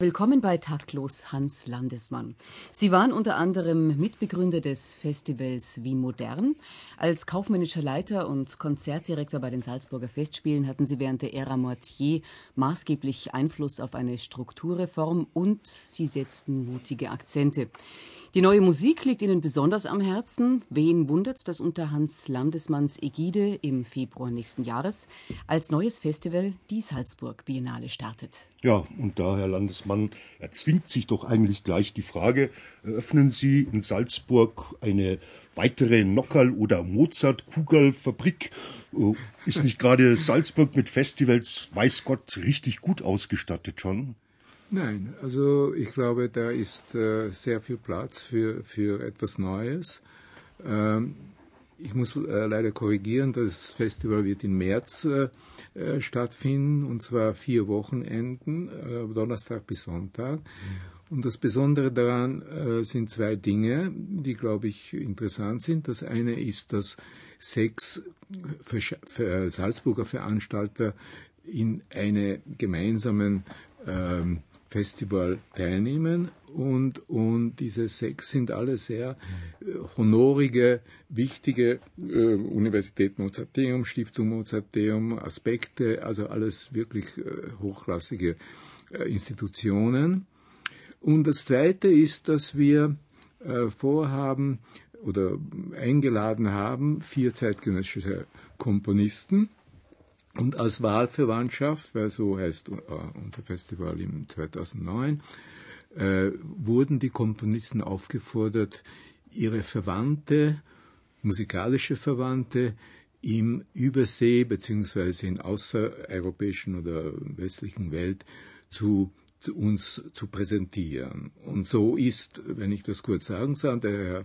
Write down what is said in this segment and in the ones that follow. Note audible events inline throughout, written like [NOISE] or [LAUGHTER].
Willkommen bei Taktlos Hans Landesmann. Sie waren unter anderem Mitbegründer des Festivals Wie Modern. Als kaufmännischer Leiter und Konzertdirektor bei den Salzburger Festspielen hatten Sie während der Ära Mortier maßgeblich Einfluss auf eine Strukturreform und Sie setzten mutige Akzente. Die neue Musik liegt Ihnen besonders am Herzen. Wen wundert's, dass unter Hans Landesmanns Ägide im Februar nächsten Jahres als neues Festival die Salzburg Biennale startet? Ja, und da, Herr Landesmann, erzwingt sich doch eigentlich gleich die Frage, eröffnen Sie in Salzburg eine weitere Nockerl- oder Mozart-Kugelfabrik? Äh, ist nicht gerade Salzburg mit Festivals, weiß Gott, richtig gut ausgestattet schon? Nein, also ich glaube, da ist äh, sehr viel Platz für, für etwas Neues. Ähm, ich muss äh, leider korrigieren, das Festival wird im März äh, äh stattfinden, und zwar vier Wochenenden, äh, Donnerstag bis Sonntag. Und das Besondere daran äh, sind zwei Dinge, die, glaube ich, interessant sind. Das eine ist, dass sechs Salzburger Veranstalter in eine gemeinsamen ähm, Festival teilnehmen und, und diese sechs sind alle sehr äh, honorige, wichtige äh, Universität Mozarteum, Stiftung Mozarteum, Aspekte, also alles wirklich äh, hochklassige äh, Institutionen. Und das Zweite ist, dass wir äh, vorhaben oder eingeladen haben, vier zeitgenössische Komponisten, und als Wahlverwandtschaft, weil so heißt uh, unser Festival im 2009, äh, wurden die Komponisten aufgefordert, ihre Verwandte, musikalische Verwandte im Übersee bzw. in außereuropäischen oder westlichen Welt zu uns zu präsentieren. Und so ist, wenn ich das kurz sagen soll, der Herr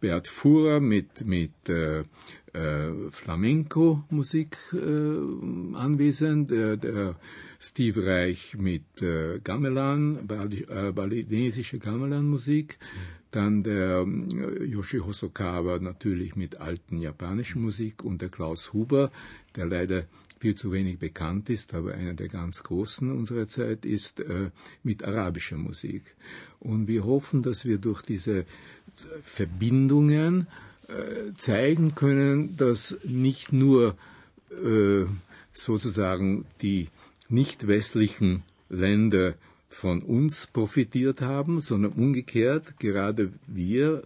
Bert Fuhrer mit, mit äh, äh, Flamenco-Musik äh, anwesend, der, der Steve Reich mit äh, Gamelan, äh, balinesische Gamelan-Musik, dann der äh, Yoshi Hosokawa natürlich mit alten japanischen Musik und der Klaus Huber, der leider viel zu wenig bekannt ist, aber einer der ganz großen unserer Zeit ist äh, mit arabischer Musik. Und wir hoffen, dass wir durch diese Verbindungen äh, zeigen können, dass nicht nur äh, sozusagen die nicht westlichen Länder von uns profitiert haben, sondern umgekehrt gerade wir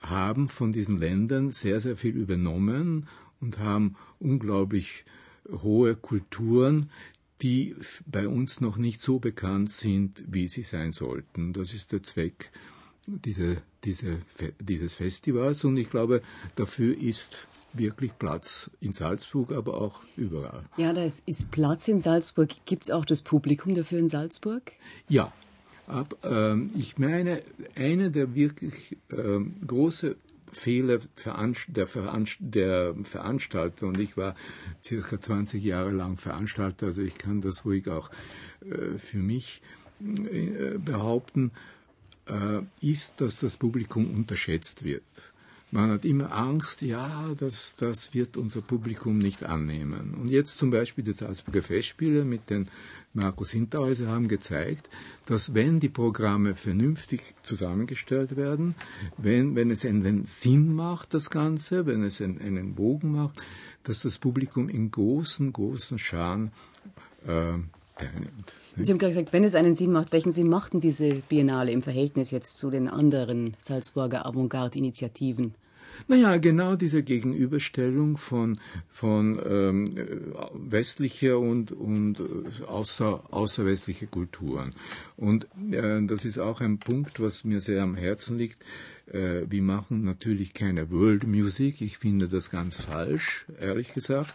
haben von diesen Ländern sehr, sehr viel übernommen und haben unglaublich hohe Kulturen, die bei uns noch nicht so bekannt sind, wie sie sein sollten. Das ist der Zweck diese, diese, dieses Festivals und ich glaube, dafür ist wirklich Platz in Salzburg, aber auch überall. Ja, da ist, Platz in Salzburg. Gibt es auch das Publikum dafür in Salzburg? Ja. Ab, ähm, ich meine, eine der wirklich ähm, große Fehler der, Veranst der Veranstalter und ich war circa 20 Jahre lang Veranstalter, also ich kann das ruhig auch äh, für mich äh, behaupten, äh, ist, dass das Publikum unterschätzt wird. Man hat immer Angst, ja, das, das wird unser Publikum nicht annehmen. Und jetzt zum Beispiel die Salzburger Festspiele mit den Markus Hinterhäuser haben gezeigt, dass wenn die Programme vernünftig zusammengestellt werden, wenn, wenn es einen Sinn macht, das Ganze, wenn es einen, einen Bogen macht, dass das Publikum in großen, großen Scharen äh, teilnimmt. Sie haben gerade gesagt, wenn es einen Sinn macht, welchen Sinn macht denn diese Biennale im Verhältnis jetzt zu den anderen Salzburger Avantgarde-Initiativen? Naja, genau diese Gegenüberstellung von, von ähm, westlicher und, und äh, außer, außerwestliche Kulturen. Und äh, das ist auch ein Punkt, was mir sehr am Herzen liegt. Äh, wir machen natürlich keine World Music, ich finde das ganz falsch, ehrlich gesagt,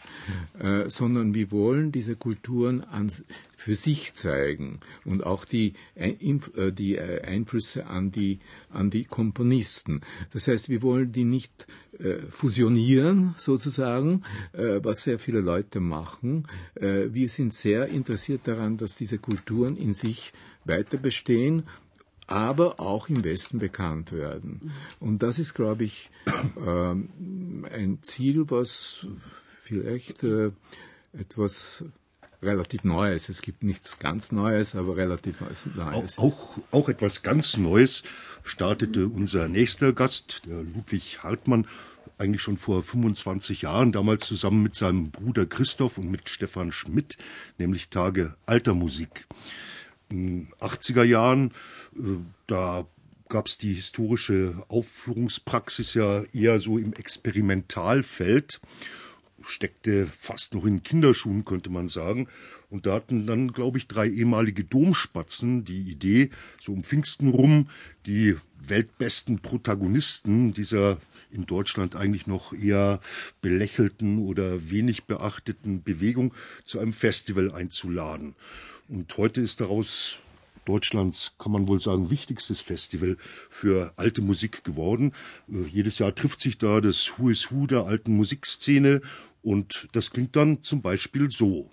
äh, sondern wir wollen diese Kulturen an, für sich zeigen und auch die, äh, die Einflüsse an die, an die Komponisten. Das heißt, wir wollen die nicht fusionieren, sozusagen, was sehr viele Leute machen. Wir sind sehr interessiert daran, dass diese Kulturen in sich weiter bestehen aber auch im Westen bekannt werden. Und das ist, glaube ich, äh, ein Ziel, was vielleicht äh, etwas relativ Neues. Es gibt nichts ganz Neues, aber relativ Neues. Auch, auch, auch etwas ganz Neues startete unser nächster Gast, der Ludwig Hartmann, eigentlich schon vor 25 Jahren, damals zusammen mit seinem Bruder Christoph und mit Stefan Schmidt, nämlich Tage alter Musik. In 80er Jahren, äh, da gab es die historische Aufführungspraxis ja eher so im Experimentalfeld steckte fast noch in Kinderschuhen, könnte man sagen. Und da hatten dann, glaube ich, drei ehemalige Domspatzen die Idee, so um Pfingsten rum, die weltbesten Protagonisten dieser in Deutschland eigentlich noch eher belächelten oder wenig beachteten Bewegung zu einem Festival einzuladen. Und heute ist daraus Deutschlands, kann man wohl sagen, wichtigstes Festival für alte Musik geworden. Äh, jedes Jahr trifft sich da das Who is Who der alten Musikszene und das klingt dann zum Beispiel so.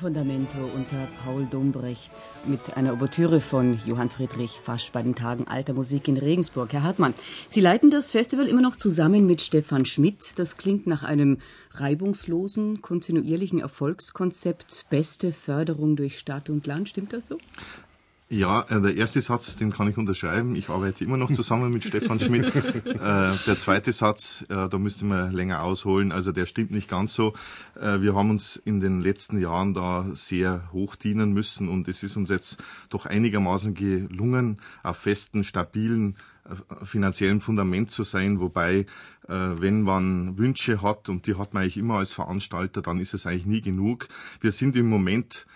Fundamento unter Paul Dombrecht mit einer Ouvertüre von Johann Friedrich Fasch bei den Tagen Alter Musik in Regensburg. Herr Hartmann, Sie leiten das Festival immer noch zusammen mit Stefan Schmidt. Das klingt nach einem reibungslosen, kontinuierlichen Erfolgskonzept. Beste Förderung durch Stadt und Land. Stimmt das so? Ja, äh, der erste Satz, den kann ich unterschreiben. Ich arbeite immer noch zusammen mit Stefan [LAUGHS] Schmidt. Äh, der zweite Satz, äh, da müsste man länger ausholen. Also der stimmt nicht ganz so. Wir haben uns in den letzten Jahren da sehr hoch dienen müssen und es ist uns jetzt doch einigermaßen gelungen, auf festen, stabilen finanziellen Fundament zu sein, wobei wenn man Wünsche hat und die hat man eigentlich immer als Veranstalter, dann ist es eigentlich nie genug. Wir sind im Moment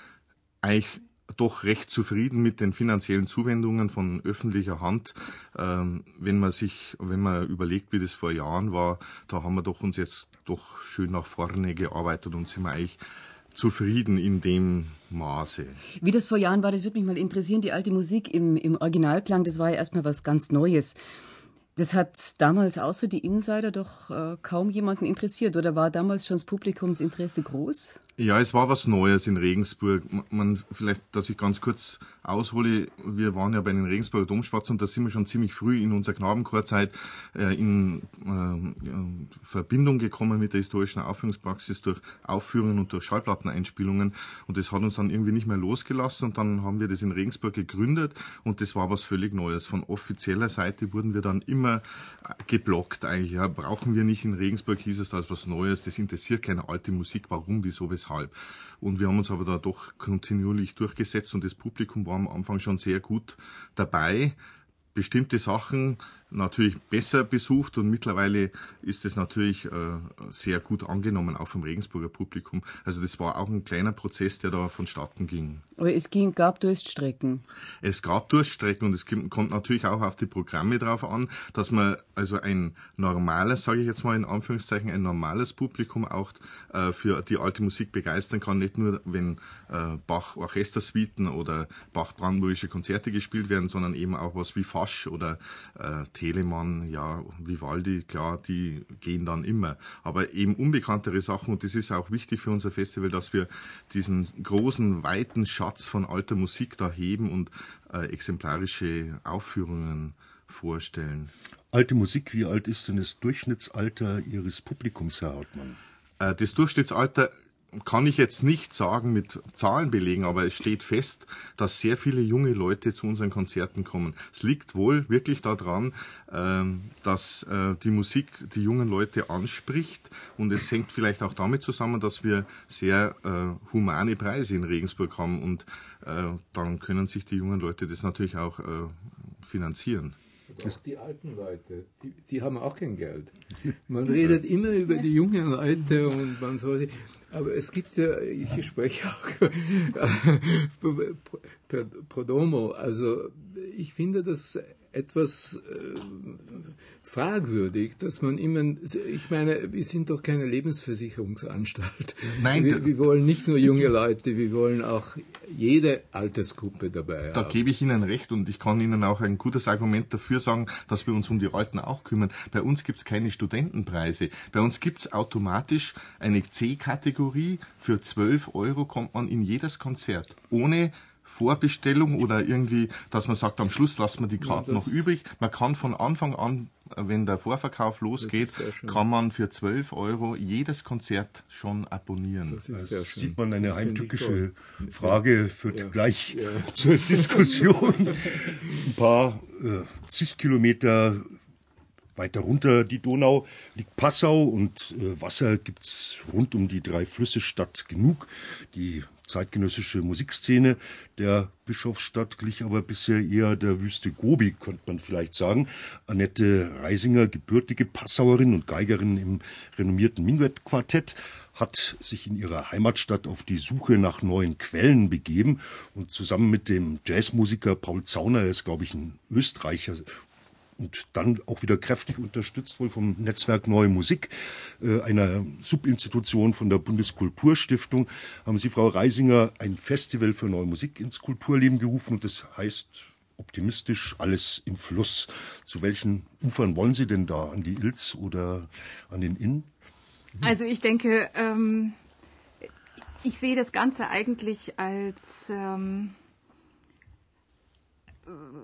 eigentlich doch recht zufrieden mit den finanziellen Zuwendungen von öffentlicher Hand. Ähm, wenn man sich, wenn man überlegt, wie das vor Jahren war, da haben wir doch uns jetzt doch schön nach vorne gearbeitet und sind wir eigentlich zufrieden in dem Maße. Wie das vor Jahren war, das würde mich mal interessieren. Die alte Musik im, im Originalklang, das war ja erstmal was ganz Neues. Das hat damals außer die Insider doch äh, kaum jemanden interessiert, oder war damals schon das Publikumsinteresse groß? Ja, es war was Neues in Regensburg. Man, vielleicht, dass ich ganz kurz aushole, wir waren ja bei den Regensburger Domspatz und da sind wir schon ziemlich früh in unserer Knabenchorzeit äh, in äh, Verbindung gekommen mit der historischen Aufführungspraxis durch Aufführungen und durch Schallplatteneinspielungen und das hat uns dann irgendwie nicht mehr losgelassen und dann haben wir das in Regensburg gegründet und das war was völlig Neues. Von offizieller Seite wurden wir dann immer geblockt eigentlich. Ja, brauchen wir nicht in Regensburg, hieß es da als was Neues, das interessiert keine alte Musik, warum, wieso, weshalb. Und wir haben uns aber da doch kontinuierlich durchgesetzt und das Publikum war am Anfang schon sehr gut dabei. Bestimmte Sachen natürlich besser besucht und mittlerweile ist es natürlich äh, sehr gut angenommen, auch vom Regensburger Publikum. Also das war auch ein kleiner Prozess, der da vonstatten ging. Aber es ging, gab Durststrecken. Es gab Durststrecken und es kommt natürlich auch auf die Programme drauf an, dass man also ein normales, sage ich jetzt mal in Anführungszeichen, ein normales Publikum auch äh, für die alte Musik begeistern kann. Nicht nur, wenn äh, Bach Orchestersuiten oder Bach brandenburgische Konzerte gespielt werden, sondern eben auch was wie Fasch oder äh, Telemann, ja, Vivaldi, klar, die gehen dann immer. Aber eben unbekanntere Sachen, und das ist auch wichtig für unser Festival, dass wir diesen großen, weiten Schatz von alter Musik da heben und äh, exemplarische Aufführungen vorstellen. Alte Musik, wie alt ist denn das Durchschnittsalter Ihres Publikums, Herr Hartmann? Äh, das Durchschnittsalter kann ich jetzt nicht sagen mit Zahlen belegen, aber es steht fest, dass sehr viele junge Leute zu unseren Konzerten kommen. Es liegt wohl wirklich daran, ähm, dass äh, die Musik die jungen Leute anspricht und es hängt vielleicht auch damit zusammen, dass wir sehr äh, humane Preise in Regensburg haben und äh, dann können sich die jungen Leute das natürlich auch finanzieren. Auch die alten Leute, die, die, haben auch kein Geld. Man redet immer über die jungen Leute und man soll aber es gibt ja, ich spreche auch per Prodomo, also ich finde das etwas äh, fragwürdig, dass man immer, ich meine, wir sind doch keine Lebensversicherungsanstalt. Nein, wir, wir wollen nicht nur junge Leute, wir wollen auch jede Altersgruppe dabei da haben. Gebe ich Ihnen recht und ich kann Ihnen auch ein gutes Argument dafür sagen, dass wir uns um die Alten auch kümmern. Bei uns gibt es keine Studentenpreise. Bei uns gibt es automatisch eine C-Kategorie. Für 12 Euro kommt man in jedes Konzert. Ohne Vorbestellung oder irgendwie, dass man sagt, am Schluss lassen wir die Karten ja, noch übrig. Man kann von Anfang an, wenn der Vorverkauf losgeht, kann man für 12 Euro jedes Konzert schon abonnieren. Das ist sehr schön. sieht man eine das heimtückische Frage, führt ja. gleich ja. zur Diskussion. [LAUGHS] Ein paar äh, zig Kilometer weiter runter die Donau liegt Passau und äh, Wasser gibt's rund um die drei Flüsse Stadt genug. Die zeitgenössische Musikszene der Bischofsstadt glich aber bisher eher der Wüste Gobi, könnte man vielleicht sagen. Annette Reisinger, gebürtige Passauerin und Geigerin im renommierten Minuet-Quartett, hat sich in ihrer Heimatstadt auf die Suche nach neuen Quellen begeben und zusammen mit dem Jazzmusiker Paul Zauner, er ist glaube ich ein Österreicher, und dann auch wieder kräftig unterstützt wohl vom Netzwerk Neue Musik, äh, einer Subinstitution von der Bundeskulturstiftung, haben Sie, Frau Reisinger, ein Festival für Neue Musik ins Kulturleben gerufen und das heißt optimistisch alles im Fluss. Zu welchen Ufern wollen Sie denn da? An die Ilz oder an den Inn? Also ich denke, ähm, ich sehe das Ganze eigentlich als ähm,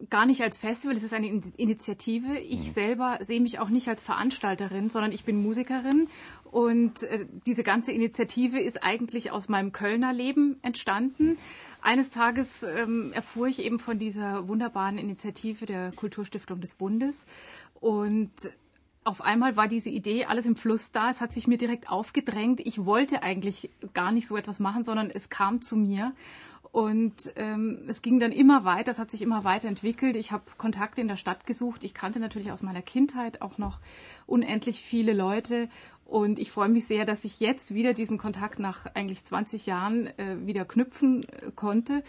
gar nicht als Festival, es ist eine Initiative. Ich mhm. selber sehe mich auch nicht als Veranstalterin, sondern ich bin Musikerin. Und äh, diese ganze Initiative ist eigentlich aus meinem Kölner Leben entstanden. Eines Tages ähm, erfuhr ich eben von dieser wunderbaren Initiative der Kulturstiftung des Bundes. Und auf einmal war diese Idee alles im Fluss da. Es hat sich mir direkt aufgedrängt. Ich wollte eigentlich gar nicht so etwas machen, sondern es kam zu mir. Und ähm, es ging dann immer weiter, es hat sich immer weiterentwickelt. Ich habe Kontakte in der Stadt gesucht. Ich kannte natürlich aus meiner Kindheit auch noch unendlich viele Leute. Und ich freue mich sehr, dass ich jetzt wieder diesen Kontakt nach eigentlich 20 Jahren äh, wieder knüpfen äh, konnte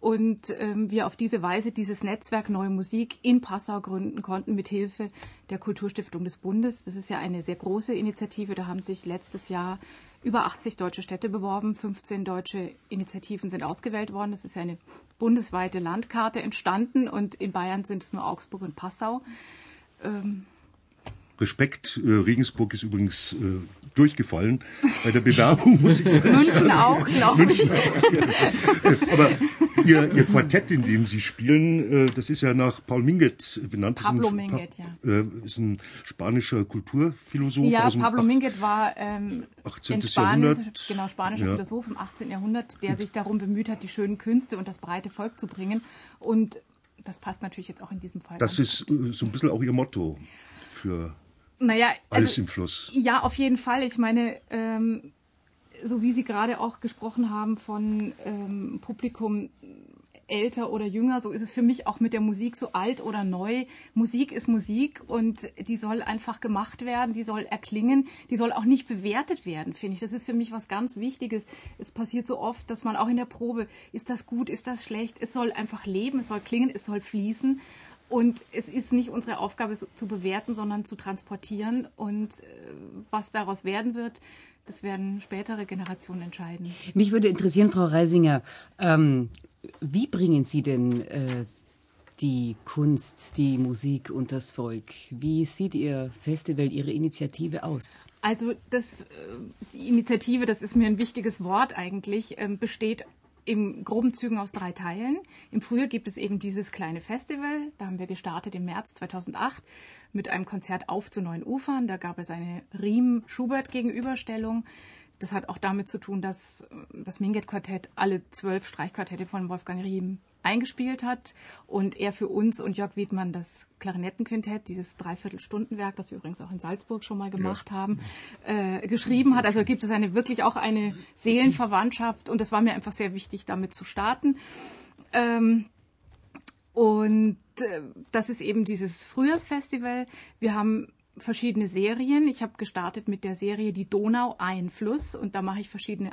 und ähm, wir auf diese Weise dieses Netzwerk Neue Musik in Passau gründen konnten mit Hilfe der Kulturstiftung des Bundes. Das ist ja eine sehr große Initiative. Da haben sich letztes Jahr über 80 deutsche Städte beworben, 15 deutsche Initiativen sind ausgewählt worden. Das ist ja eine bundesweite Landkarte entstanden und in Bayern sind es nur Augsburg und Passau. Ähm, Respekt. Äh, Regensburg ist übrigens äh, durchgefallen bei der Bewerbung, [LAUGHS] muss ich München sagen. auch, glaube ich. Aber ihr, ihr Quartett, in dem Sie spielen, äh, das ist ja nach Paul Minguet benannt. Pablo Minguet, ja. Äh, ist ein spanischer Kulturphilosoph. Ja, Pablo Minguet war ähm, 18. Jahrhundert. Genau, spanischer ja. Philosoph im 18. Jahrhundert, der sich darum bemüht hat, die schönen Künste und das breite Volk zu bringen. Und das passt natürlich jetzt auch in diesem Fall. Das an. ist äh, so ein bisschen auch Ihr Motto für naja, alles also, im Fluss. Ja, auf jeden Fall. Ich meine, ähm, so wie Sie gerade auch gesprochen haben von ähm, Publikum älter oder jünger, so ist es für mich auch mit der Musik so alt oder neu. Musik ist Musik und die soll einfach gemacht werden, die soll erklingen, die soll auch nicht bewertet werden, finde ich. Das ist für mich was ganz Wichtiges. Es passiert so oft, dass man auch in der Probe, ist das gut, ist das schlecht, es soll einfach leben, es soll klingen, es soll fließen. Und es ist nicht unsere Aufgabe zu bewerten, sondern zu transportieren. Und äh, was daraus werden wird, das werden spätere Generationen entscheiden. Mich würde interessieren, Frau Reisinger, ähm, wie bringen Sie denn äh, die Kunst, die Musik und das Volk? Wie sieht Ihr Festival, Ihre Initiative aus? Also das, äh, die Initiative, das ist mir ein wichtiges Wort eigentlich, ähm, besteht im groben Zügen aus drei Teilen. Im Frühjahr gibt es eben dieses kleine Festival. Da haben wir gestartet im März 2008 mit einem Konzert auf zu neuen Ufern. Da gab es eine Riem-Schubert-Gegenüberstellung. das hat auch damit zu tun, dass das Minget-Quartett alle zwölf Streichquartette von Wolfgang Riem eingespielt hat und er für uns und Jörg Wiedmann das Klarinettenquintett, dieses Dreiviertelstundenwerk, das wir übrigens auch in Salzburg schon mal gemacht ja. haben, äh, geschrieben hat. Also gibt es eine wirklich auch eine Seelenverwandtschaft und es war mir einfach sehr wichtig, damit zu starten. Ähm, und äh, das ist eben dieses Frühjahrsfestival. Wir haben verschiedene Serien. Ich habe gestartet mit der Serie Die Donau Einfluss und da mache ich verschiedene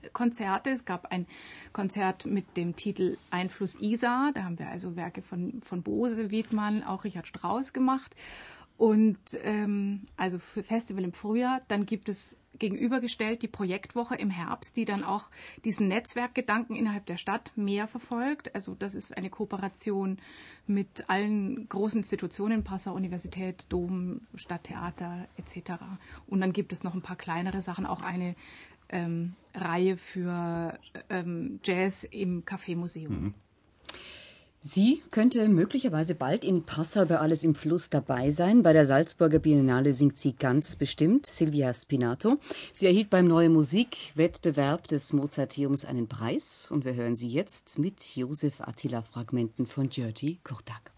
Einflusskonzerte. Es gab ein Konzert mit dem Titel Einfluss Isa. Da haben wir also Werke von, von Bose, Wiedmann, auch Richard Strauss gemacht. Und ähm, also für Festival im Frühjahr. Dann gibt es gegenübergestellt die Projektwoche im Herbst, die dann auch diesen Netzwerkgedanken innerhalb der Stadt mehr verfolgt. Also das ist eine Kooperation mit allen großen Institutionen, Passau Universität, Dom, Stadttheater etc. Und dann gibt es noch ein paar kleinere Sachen, auch eine ähm, Reihe für ähm, Jazz im Café Museum. Mhm. Sie könnte möglicherweise bald in Passau bei Alles im Fluss dabei sein. Bei der Salzburger Biennale singt sie ganz bestimmt, Silvia Spinato. Sie erhielt beim Neue Musikwettbewerb des Mozarteums einen Preis und wir hören sie jetzt mit Josef Attila Fragmenten von György Kurtak.